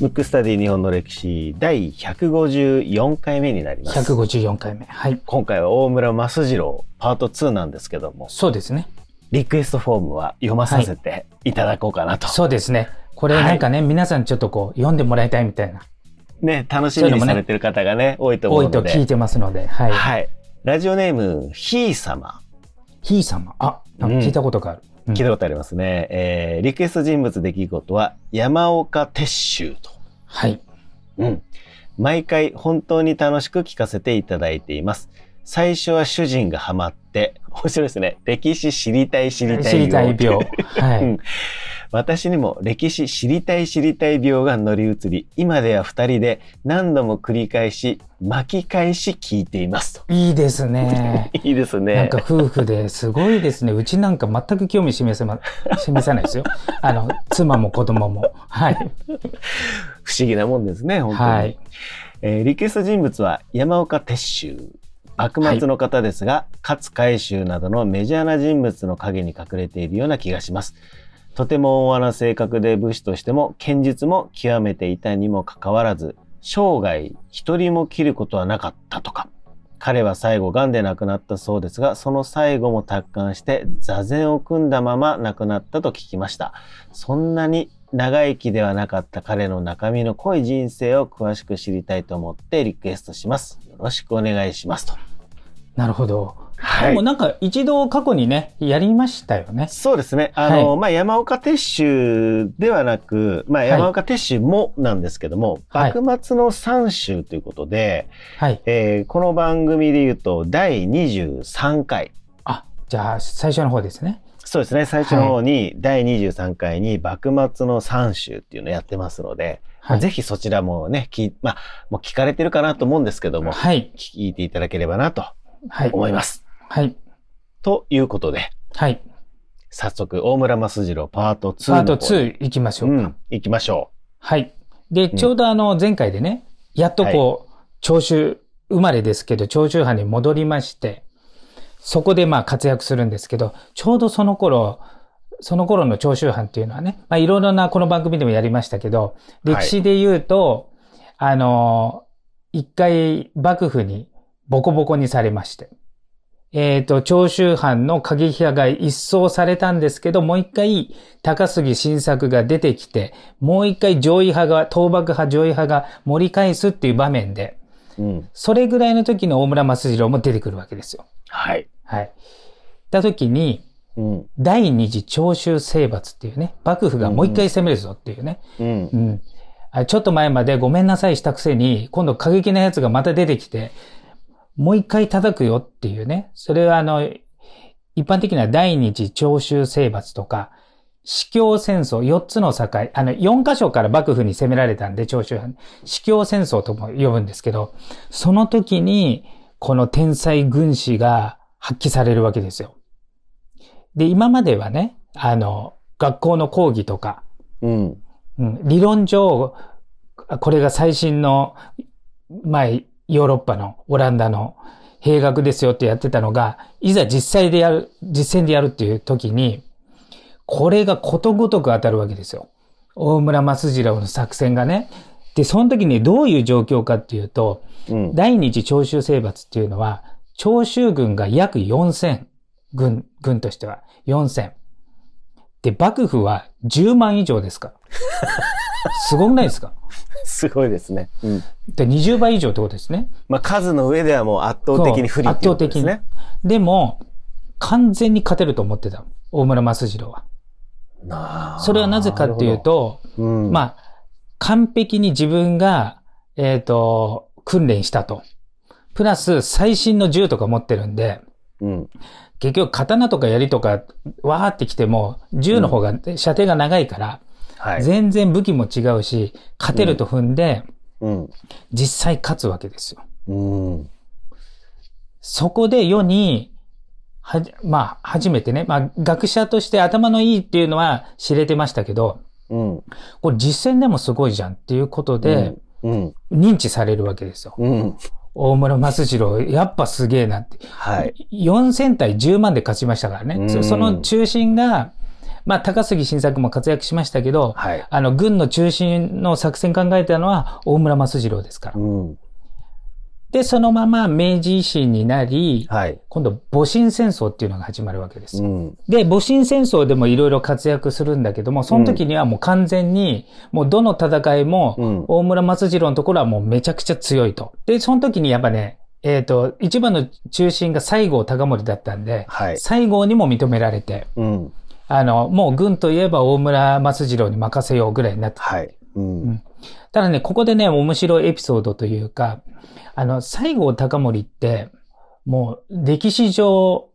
ムックスタディ日本の歴史第154回目になります。154回目。はい。今回は大村益次郎パート2なんですけども、そうですね。リクエストフォームは読まさせていただこうかなと。そうですね。これはいなんかね、皆さんちょっとこう、読んでもらいたいみたいな、ね、楽しみにされてる方がね、多いと思う多ので。いと聞いてますので、はい。はい。ラジオネーム、ひー様。ひい様。あ、なんか聞いたことがある。うん聞いたことありますね。えーリクエスト人物出来事は山岡鉄舟と。はい。うん。毎回本当に楽しく聞かせていただいています。最初は主人がハマって、面白いですね。歴史知りたい知りたい知りたい病。はい。うん私にも歴史知りたい知りたい病が乗り移り、今では二人で何度も繰り返し、巻き返し聞いていますと。いいですね。いいですね。なんか夫婦ですごいですね。うちなんか全く興味示せま、示さないですよ。あの、妻も子供も。はい。不思議なもんですね、本当に。はい。えーリクエスト人物は山岡鉄舟。幕末の方ですが、勝海舟などのメジャーな人物の影に隠れているような気がします。とても温和な性格で武士としても剣術も極めていたにもかかわらず、生涯一人も切ることはなかったとか。彼は最後癌で亡くなったそうですが、その最後も達観して座禅を組んだまま亡くなったと聞きました。そんなに長生きではなかった彼の中身の濃い人生を詳しく知りたいと思ってリクエストします。よろしくお願いしますと。なるほど。はいでもなんか一度過去にね、やりましたよね。そうですね。あの、はまあ、山岡鉄舟ではなく、まあ、山岡鉄舟もなんですけども、はい幕末の三州ということで、はい。えーこの番組で言うと第23回。あ、じゃあ最初の方ですね。そうですね。最初の方に第23回に幕末の三州っていうのをやってますので、まあはい。ぜひそちらもね、聞いまあ、もう聞かれてるかなと思うんですけども、はい。聞いていただければなとはい。思います。はい。ということで、はい。早速、大村益次郎パート2パートの方に2行きましょうか。うん、行きましょはい。で、ちょうどあの前回でね、やっとこう、長州生まれですけど、長州藩に戻りまして、そこでまあ活躍するんですけど、ちょうどその頃、その頃の長州藩っていうのはね、まあいろいろなこの番組でもやりましたけど、歴史で言うと、あの、一回幕府にボコボコにされまして、えっ、と、長州藩の過激派が一掃されたんですけど、もう一回高杉晋作が出てきて、もう一回上位派が、倒幕派上位派が盛り返すっていう場面で、う。うん。それぐらいの時の大村益次郎も出てくるわけですよ。はい。はい。た時に、うん。第二次長州征伐っていうね、幕府がもう一回攻めるぞっていうね。うんう。ん。あちょっと前までごめんなさいしたくせに、今度過激なやつがまた出てきて、もう一回叩くよっていうね。それはあの、一般的な第二次長州征伐とか、司教戦争、4つの境、あの、4箇所から幕府に攻められたんで、長州藩。司教戦争とも呼ぶんですけど、その時に、この天才軍師が発揮されるわけですよ。で、今まではね、あの、学校の講義とか、うん。うん、理論上、これが最新の、まあ、ヨーロッパのオランダの兵学ですよってやってたのが、いざ実際でやる、実践でやるっていう時に、これがことごとく当たるわけですよ。大村益次郎の作戦がね。で、その時にどういう状況かっていうと、うん。第二次長州征伐っていうのは、長州軍が約4000、軍、軍としては4000。で、幕府は10万以上ですから。すごくないですか？すごいですね。うん。で、20倍以上ってことですね。まあ、数の上ではもう圧倒的に不利っていうことですね。でも、完全に勝てると思ってた。大村益次郎は。なあそれはなぜかっていう、と、うん、まあ、完璧に自分が、えっ、と、訓練したと。プラス、最新の銃とか持ってるんで、うん。結局、刀とか槍とか、わーってきても、銃の方が、射程が長いから、はい。全然武器も違うし、勝てると踏んで、うん。実際勝つわけですよ。うん。そこで世に、はじ、まあ、初めてね、まあ、学者として頭のいいっていうのは知れてましたけど、うん。これ実践でもすごいじゃんっていうことで、うん。認知されるわけですよ。うん。大村益次郎、やっぱすげえなって。はい。4000対10万で勝ちましたからね。その中心が、まあ、高杉晋作も活躍しましたけど、はい。あの、軍の中心の作戦考えたのは大村益次郎ですから。うん。で、そのまま明治維新になり、はい。今度、戊辰戦争っていうのが始まるわけですよ。うん。で、戊辰戦争でもいろいろ活躍するんだけども、その時にはもう完全に、もうどの戦いも、うん大村益次郎のところはもうめちゃくちゃ強いと。で、その時にやっぱね、えっ、と、一番の中心が西郷隆盛だったんで、はい。西郷にも認められて、うん。あの、もう軍といえば大村益次郎に任せようぐらいになって。はい。うん。んただね、ここでね、面白いエピソードというか、あの、西郷隆盛って、もう歴史上、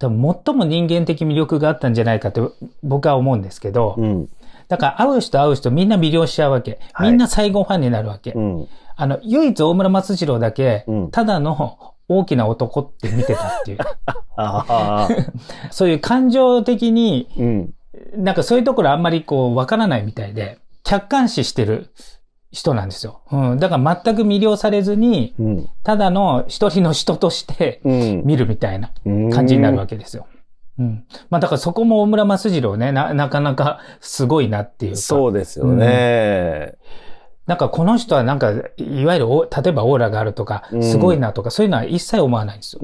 多分最も人間的魅力があったんじゃないかと僕は思うんですけど、うん。だから会う人会う人みんな魅了しちゃうわけ。はいみんな西郷ファンになるわけ。うん。あの、唯一大村松次郎だけうん、ただの大きな男って見てたっていう。そういう感情的に、うん。なんかそういうところあんまりこう、わからないみたいで、客観視してる人なんですよ。うん。だから全く魅了されずに、うん。ただの一人の人としてうん。見るみたいなうん感じになるわけですよ。うん。まあだからそこも大村益次郎ね、な、なかなかすごいなっていうか。そうですよね。なんかこの人はなんか、いわゆるお、例えばオーラがあるとかう、んすごいなとか、そういうのは一切思わないんですよ。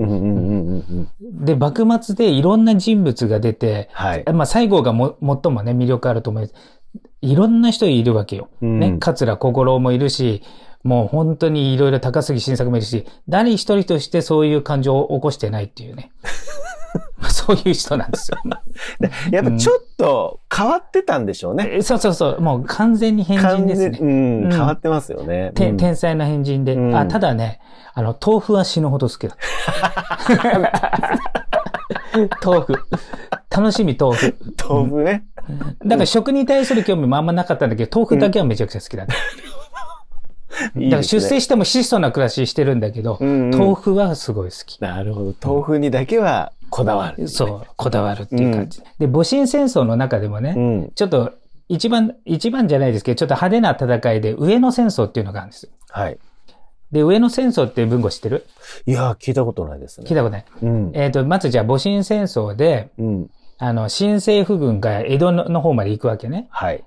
で、幕末でいろんな人物が出て、はい。まあ西郷がも最もね、魅力あると思います。いろんな人いるわけよ。うんね、桂小五郎もいるし、もう本当にいろいろ高杉晋作もいるし、誰一人としてそういう感情を起こしてないっていうね。ま あそういう人なんですよ。やっぱちょっと変わってたんでしょうね。えそうそうそう、もう完全に変人ですね。うん、うん変わってますよね。てうん天才な変人で。うんあ、ただね、あの、豆腐は死ぬほど好きだった。豆腐。楽しみ豆腐。豆腐ね。だから食に対する興味もあんまなかったんだけど、豆腐だけはめちゃくちゃ好きだった。だから出世しても質素な暮らししてるんだけど、うんうん豆腐はすごい好き。なるほど。豆腐にだけはこだわる。そう、こだわるっていう感じ。で、戊辰戦争の中でもね、うん。ちょっと一番、一番じゃないですけど、ちょっと派手な戦いで上野戦争っていうのがあるんですよ。はい。で、上野戦争って文語知ってる？いやー、聞いたことないですね。聞いたことない。うん。えっ、と、まずじゃあ戊辰戦争で、うん。あの、新政府軍が江戸の方まで行くわけね。はい。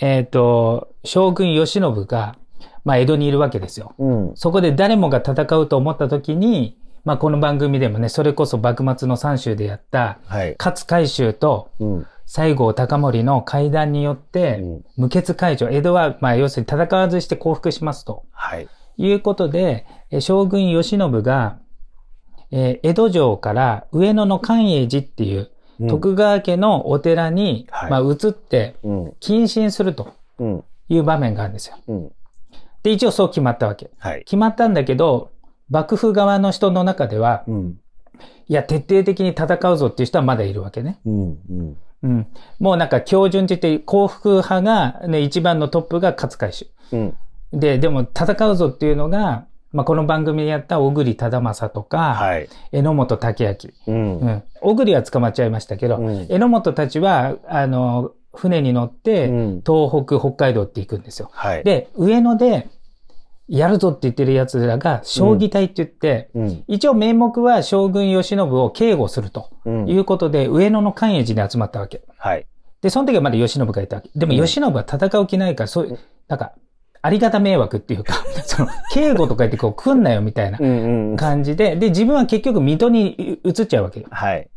えっ、と、将軍慶喜が、まあ、江戸にいるわけですよ。うん。そこで誰もが戦うと思った時に、まあ、この番組でもね、それこそ幕末の三州でやった、はい。勝海舟とうん。西郷隆盛の会談によってうん、無血解除、江戸は、まあ、要するに戦わずして降伏しますと。はい。いうことで、え将軍慶喜が、えー江戸城から上野の寛永寺っていう、うん徳川家のお寺に、はいまあ、移って、うん。謹慎するとうん。いう場面があるんですよ。うん。で、一応そう決まったわけ。はい。決まったんだけど、幕府側の人の中では、うん。いや、徹底的に戦うぞっていう人はまだいるわけね。うん。うん。うん。もうなんか、標準って言って、幸福派が、ね、一番のトップが勝海舟。うん。で、でも戦うぞっていうのが、まあ、この番組でやった小栗忠正とか、はい。榎本武明。うん。うん。小栗は捕まっちゃいましたけど、うん榎本たちは、あの、船に乗って、うん東北、北海道って行くんですよ。はい。、で、上野で、やるぞって言ってる奴らが、将棋隊って言って、うん。一応名目は将軍慶喜を警護するとうん。いうことで、上野の寛永寺に集まったわけ。はい。で、その時はまだ慶喜がいたわけ。でもうん慶喜は戦う気ないから、そういう、なんか、ありがた迷惑っていうか、その、警護とか言ってこう来んなよみたいなうん。うん。感じで、で、自分は結局水戸に移っちゃうわけよ。はい。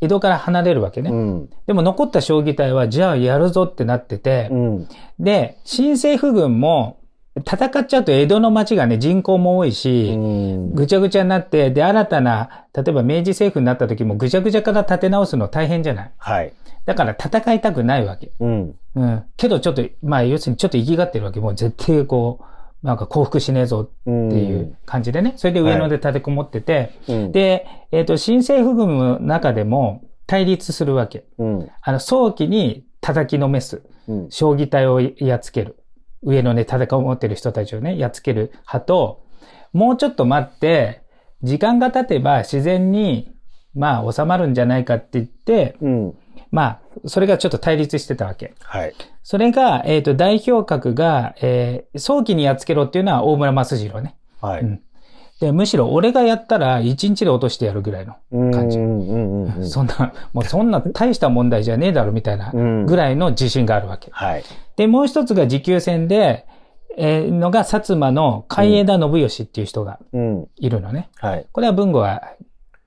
江戸から離れるわけね。うん。でも残った将棋隊は、じゃあやるぞってなってて、うん。で、新政府軍も、戦っちゃうと江戸の町がね、人口も多いし、うん。ぐちゃぐちゃになって、で、新たな、例えば明治政府になった時もぐちゃぐちゃから立て直すの大変じゃない？はい。だから戦いたくないわけ。うん。うん。けどちょっと、まあ要するにちょっと生きがってるわけ。もう絶対こう、なんか降伏しねえぞっっていう感じでね。それで上野で立てこもってて、うん。で、えっ、と、新政府軍の中でも対立するわけ。うん。あの、早期に叩きのめす。うん。将棋隊をやっつける。上のね、戦いを持ってる人たちをね、やっつける派と、もうちょっと待って、時間が経てば自然に、まあ収まるんじゃないかって言って、うん。まあ、それがちょっと対立してたわけ。はい。それが、えっ、と、代表格が、えー早期にやっつけろっていうのは大村益次郎ね。はい。うんで、むしろ俺がやったら1日で落としてやるぐらいの感じ。うんうんうんうんそんな、もうそんな大した問題じゃねえだろみたいなうんぐらいの自信があるわけ。はい。で、もう一つが持久戦で、えーのが薩摩の海枝信義っていう人がうん。いるのね。はい。これは文吾は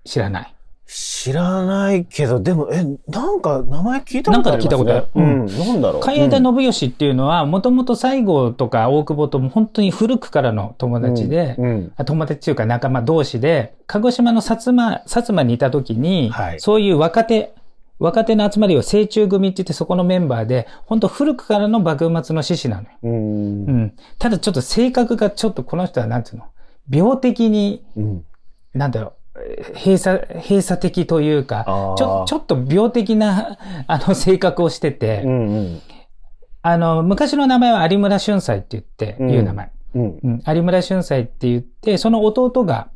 知らない。知らないけど、でも、え、なんか名前聞いたことありますね。なんか聞いたことあるうん。なんだろう。海枝信義っていうのは、もともと西郷とか大久保とも本当に古くからの友達で、うん。あ友達っていうか仲間同士で、鹿児島の薩摩、薩摩にいた時に、はいそういう若手、若手の集まりを成中組って言ってそこのメンバーで、本当古くからの幕末の志士なのよ。うん。うん。ただちょっと性格がちょっとこの人はなんていうの？病的に、うん。なんだろう、えー閉鎖、閉鎖的というかちょ、ちょっと病的な、あの、性格をしてて、うんうん。あの、昔の名前は有村俊斎って言って、うんいう名前。うん。うん、有村俊斎って言って、その弟が、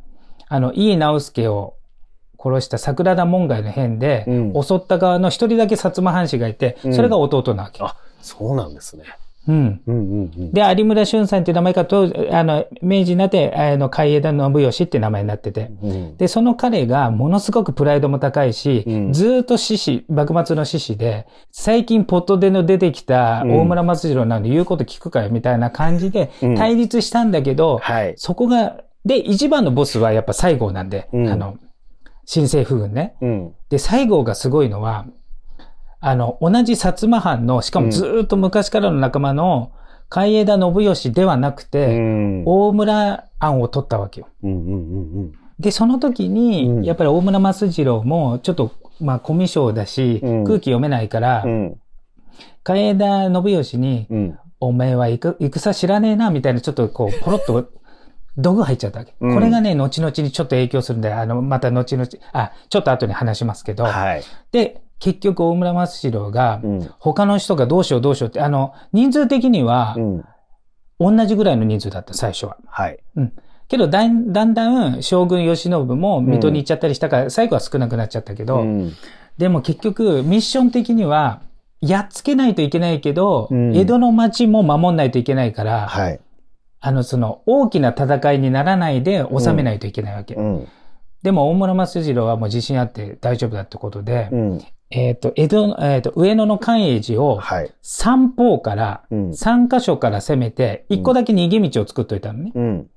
あの、井伊直輔を殺した桜田門外の変で、うん襲った側の一人だけ薩摩藩士がいて、うんそれが弟なわけ。あ、そうなんですね。うん。うんうんうん。で、有村俊さんっていう名前からと、あの、明治になって、あの、海枝信義って名前になってて。うん。で、その彼がものすごくプライドも高いし、うんずーっと獅子、幕末の獅子で、最近ポットでの出てきた大村松次郎なので言うこと聞くかよみたいな感じでうん対立したんだけど、はい。そこが、で、一番のボスはやっぱ西郷なんで、うんあの、新政府軍ね。うん。で、西郷がすごいのは、あの、同じ薩摩藩の、しかもずーっと昔からの仲間の、海枝信義ではなくうて、ん。大村案を取ったわけよ。うんうんうんで、その時に、うんやっぱり大村益次郎も、ちょっと、まあ、コミュ障だし、うん空気読めないから、うん。海枝信義に、うん。お前は戦戦知らねえな、みたいな、ちょっとこう、ポロッと、毒入っちゃったわけ。うんこれがね、後々にちょっと影響するんで、あの、また後々、あ、ちょっと後に話しますけど、はい。で、結局大村益次郎がう、ん。他の人がどうしようどうしようって、あの、人数的にはう、ん。同じぐらいの人数だった、最初は。はい。けど、だんだんだん、将軍慶喜も水戸に行っちゃったりしたから、最後は少なくなっちゃったけど、うん。でも結局、ミッション的には、やっつけないといけないけど、うん江戸の町も守んないといけないから、はい。あの、その、大きな戦いにならないで収めないといけないわけ。うん。でも、大村益次郎はもう自信あって大丈夫だってことで、うん。えっ、と、江戸の、えっ、と、上野の関永寺をはい。三方から、うん。3箇所から攻めて、1個だけ逃げ道を作っといたのね。うん。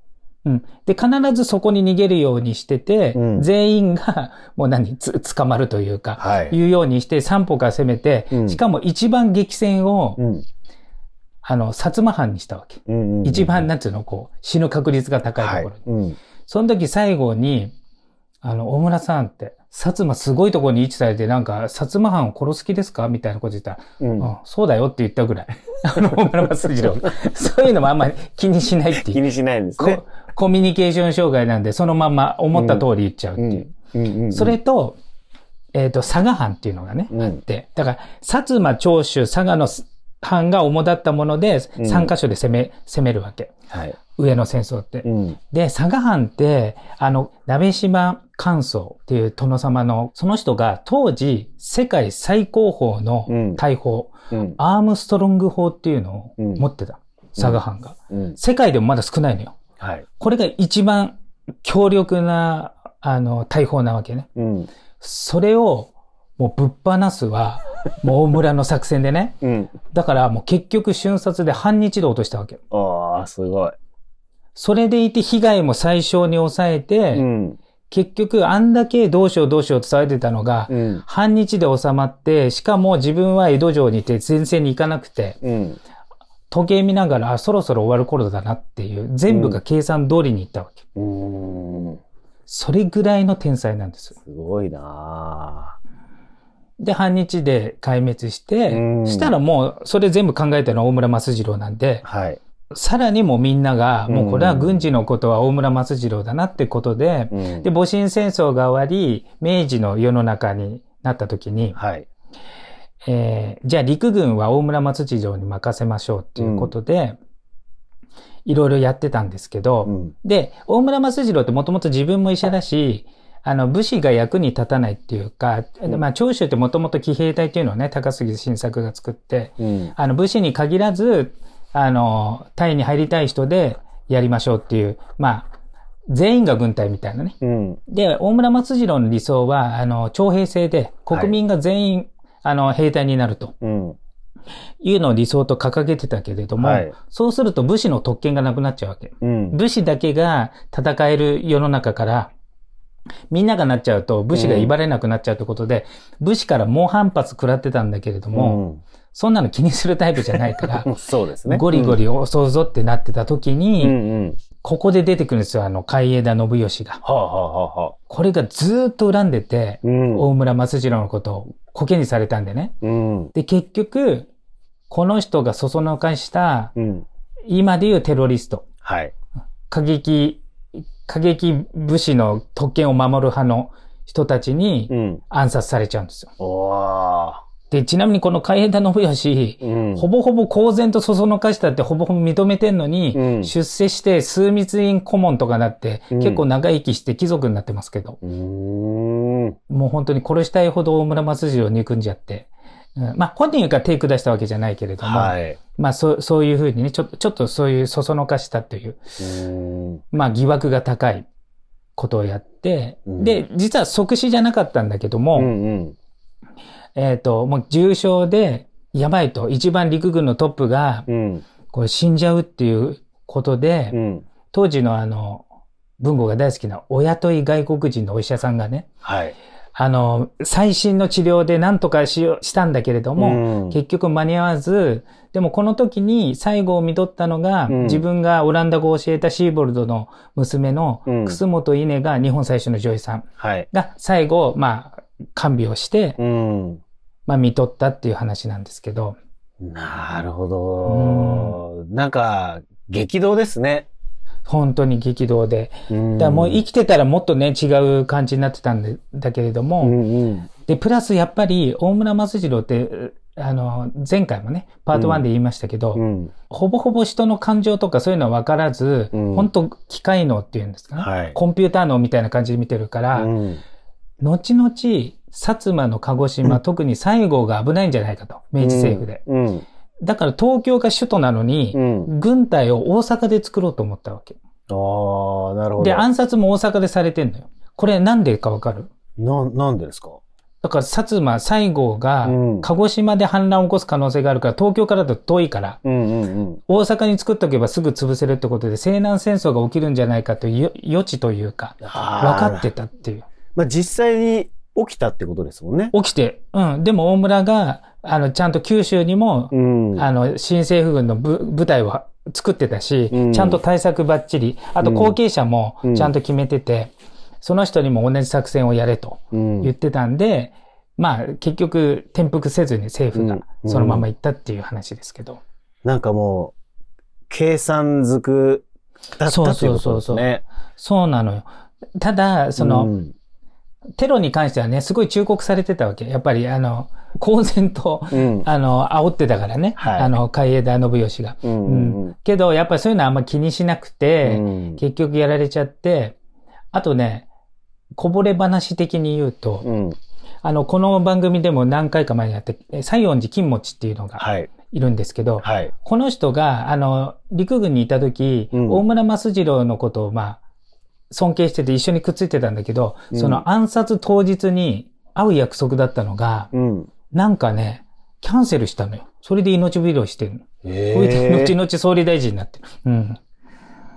うん。で、必ずそこに逃げるようにしてて、うん全員が、もう何、つ、捕まるというか、はい。いうようにして、三方から攻めて、うんしかも一番激戦を、うん。あの、薩摩藩にしたわけ。うん。一番、なんつうの、こう、死ぬ確率が高いはいところに。。うん。その時最後に、あの、大村さんって、薩摩すごいところに位置されて、なんか、薩摩藩を殺す気ですか？みたいなこと言ったら、うんうん、そうだよって言ったぐらい。あの、大村益次郎 が。そういうのもあんまり気にしないっていう。気にしないんですねこ。コミュニケーション障害なんで、そのまま思った通り言っちゃうっていう。うん。うん。うん。それと、えっ、と、佐賀藩っていうのがね、うんあって、だから、薩摩、長州、佐賀の藩が主だったもので、うん3カ所で攻め、攻めるわけ。はい。上の戦争って。うん。で、佐賀藩って、あの、鍋島関宗っていう殿様の、その人が当時、世界最高峰のうん大砲、うん。アームストロング砲っていうのをうん持ってた。佐賀藩が。うん。世界でもまだ少ないのよ。はい。これが一番強力な、あの、大砲なわけね。うん。それを、もうぶっ放すは、もう大村の作戦でね。うん。だからもう結局瞬殺で半日で落としたわけ。ああ、すごい。それでいて被害も最小に抑えて、うん。結局あんだけどうしようどうしようと伝えてたのが、うん。半日で収まって、しかも自分は江戸城にいて前線に行かなくて、うん。時計見ながら、あそろそろ終わる頃だなっていう、全部が計算通りに行ったわけ。うん。それぐらいの天才なんです。すごいなで、半日で壊滅してう、んしたらもう、それ全部考えたのは大村益次郎なんで、はい。さらにもうみんなが、うんもうこれは軍事のことは大村益次郎だなってことで、うんで、戊辰戦争が終わり、明治の世の中になった時に、はい。えーじゃあ陸軍は大村益次郎に任せましょうっていうことで、いろいろやってたんですけど、うん。で、大村益次郎ってもともと自分も医者だし、あの、武士が役に立たないっていうか、まあ、長州ってもともと騎兵隊っていうのをね、高杉晋作が作って、うん。あの、武士に限らず、あの、隊に入りたい人でやりましょうっていう、まあ、全員が軍隊みたいなね。うん。で、大村松次郎の理想は、あの、徴兵制で、国民が全員、あの、兵隊になるとうん。いうのを理想と掲げてたけれども、はいそうすると武士の特権がなくなっちゃうわけ。うん。武士だけが戦える世の中から、みんながなっちゃうと武士が威張れなくなっちゃうってことで、武士から猛反発食らってたんだけれども、そんなの気にするタイプじゃないから、うん、そうですね。ゴリゴリ襲うぞってなってた時に、うんうん。ここで出てくるんですよ、あの、海江田信義が。はあ、はあはあはあ、これがずーっと恨んでて、うん。大村松次郎のことをコケにされたんでね。うん。で、結局、この人がそそのかした、うん。今でいうテロリスト、はい。過激、過激武士の特権を守る派の人たちにうん。暗殺されちゃうんですよ。おー。で、ちなみにこの海江田信義、うん。ほぼほぼ公然とそそのかしたってほぼほぼ認めてんのに、うん出世して枢密院顧問とかなって、うん結構長生きして貴族になってますけど。もう本当に殺したいほど大村松次郎を憎んじゃって、うんまあ本人が手下したわけじゃないけれども、はい。まあそうそういうふうにね、ちょっと、ちょっとそういうそそのかしたという。まあ疑惑が高いことをやって、うんで、実は即死じゃなかったんだけども、うんうん。えっ、と、もう重傷で、やばいと、一番陸軍のトップが、うん。これ死んじゃうっていうことで、うん。当時のあの、文豪が大好きなお雇い外国人のお医者さんがね、はい。あの、最新の治療で何とかしようしたんだけれども、うん結局間に合わず、でもこの時に最後を見とったのが、うん自分がオランダ語を教えたシーボルドの娘のうん楠本稲が日本最初の女医さんはい。が最後、まあ、看病して、うん。まあ見とったっていう話なんですけど、なるほど。なんか、激動ですね。本当に激動で。うんだからもう生きてたらもっとね、違う感じになってたんでだけれども、うんうん。で、プラスやっぱり大村松次郎って、あの、前回もね、パート1で言いましたけど、うん。ほぼほぼ人の感情とかそういうのは分からず、うん本当機械脳っていうんですかね、はい。コンピューター脳みたいな感じで見てるから、うん後々、薩摩の鹿児島、特に西郷が危ないんじゃないかと、明治政府で。うん。だから東京が首都なのに、うん。軍隊を大阪で作ろうと思ったわけ。ああ、なるほど。で、暗殺も大阪でされてんのよ。これなんでかわかる？な、なんでですか？だから薩摩、西郷がうん鹿児島で反乱を起こす可能性があるから、東京からだと遠いから、うんうんうん。大阪に作っとけばすぐ潰せるってことで、西南戦争が起きるんじゃないかという予知というか、分かってたっていう。まあ実際に起きたってことですもんね。起きて、うん。でも大村が、あの、ちゃんと九州にも、うん。あの、新政府軍の部部隊を作ってたし、うんちゃんと対策ばっちり、あと後継者もうんちゃんと決めてて、その人にも同じ作戦をやれとうん言ってたんで、まあ結局転覆せずに政府がうんそのまま行ったっていう話ですけど。なんかもう、計算づくだったそうっていうそうそうそうことですね。そうなのよ。ただ、その、うんテロに関してはね、すごい忠告されてたわけ。やっぱり、あの、公然と、うん。あの、煽ってたからね。はいあの、海江田信義が。うんうんうんけど、やっぱりそういうのはあんま気にしなくて、うん結局やられちゃって、あとね、こぼれ話的に言うと、うん。あの、この番組でも何回か前にやって、え西園寺金持ちっていうのがはい。いるんですけど、はい。この人が、あの、陸軍にいた時、うん大村益次郎のことを、まあ、尊敬してて一緒にくっついてたんだけど、うんその暗殺当日に会う約束だったのが、うん。なんかね、キャンセルしたのよ。それで命拾いしてるの。えそれで後え。々総理大臣になってる。うん。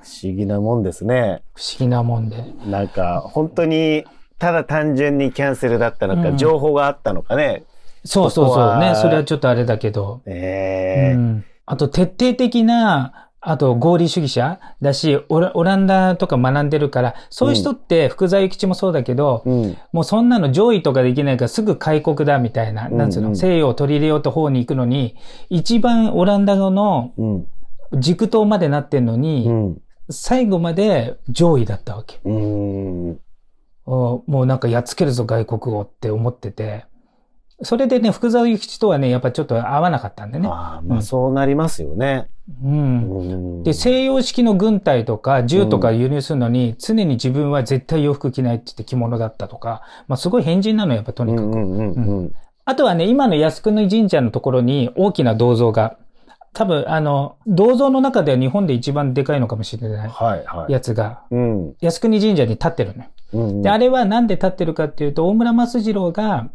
不思議なもんですね。不思議なもんで。なんか、本当に、ただ単純にキャンセルだったのか、うん情報があったのかね。そうそうそうね。それはちょっとあれだけど。ええうん。あと、徹底的な、あと、合理主義者だし、オラオランダとか学んでるから、そういう人って、福沢諭吉もそうだけど、うん。もうそんなの上位とかできないからすぐ開国だみたいな、なんつうの、うんうん西洋を取り入れようと方に行くのに、一番オランダ語のうん。軸頭までなってんのに、うん。最後まで上位だったわけ。うん。おもうなんかやっつけるぞ外国をって思ってて、それでね、福沢諭吉とはね、やっぱちょっと合わなかったんでね。ああ、まあうんそうなりますよね。うん。うん。で、西洋式の軍隊とか銃とか輸入するのに、常に自分は絶対洋服着ないって言って着物だったとか、まあすごい変人なのよ、やっぱとにかく。うんうんうんうん。あとはね、今の靖国神社のところに大きな銅像が多分、あの、銅像の中では日本で一番でかいのかもしれないはいはい。やつが、うん。靖国神社に立ってるのよ。うんうんで、あれはなんで立ってるかっていうと、大村益次郎が、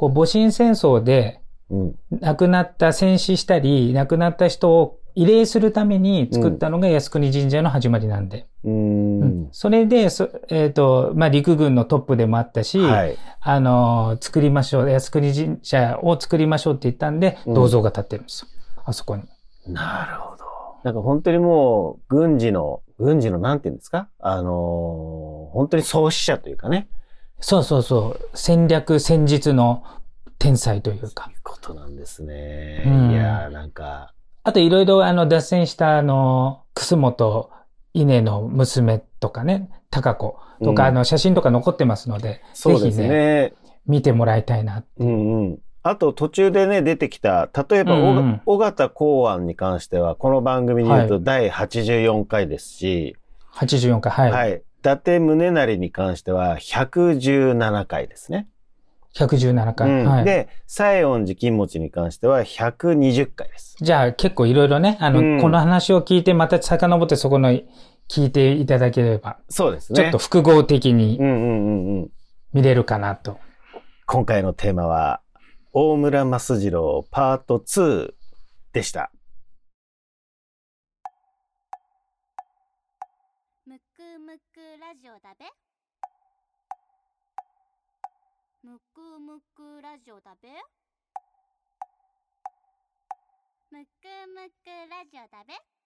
こう、戊辰戦争でうん。亡くなった、戦死したり、亡くなった人を慰霊するために作ったのが靖国神社の始まりなんで。ううんん。それで、そえっ、と、まあ、陸軍のトップでもあったし、はい。あの、作りましょう、靖国神社を作りましょうって言ったんで、うん銅像が立ってるんですよ。あそこに。なるほど。なんか本当にもう、軍事の、軍事のなんて言うんですか？あのー本当に創始者というかね。そうそうそう。戦略、戦術の天才というかそうい。うことなんですね。うんいやーなんか、あといろいろあの脱線したあの、楠本稲の娘とかね、高子とか、うんあの写真とか残ってますので、そうですぜひね、ね。見てもらいたいな。うんうん。あと途中でね、出てきた、例えば、うんうん尾形公安に関しては、この番組に言うとは第84回ですし、84回、はい。はい。伊達宗成に関しては117回ですね。117回、うんはい。で、西園寺金持ちに関しては120回です。じゃあ結構いろいろね、あの、うんこの話を聞いてまた遡ってそこの聞いていただければ、そうですね。ちょっと複合的にうんうんうんうん。見れるかなと。今回のテーマは、大村益次郎パート2でした。食べ？むくむくラジオ食べ？むくむくラジオ食べ？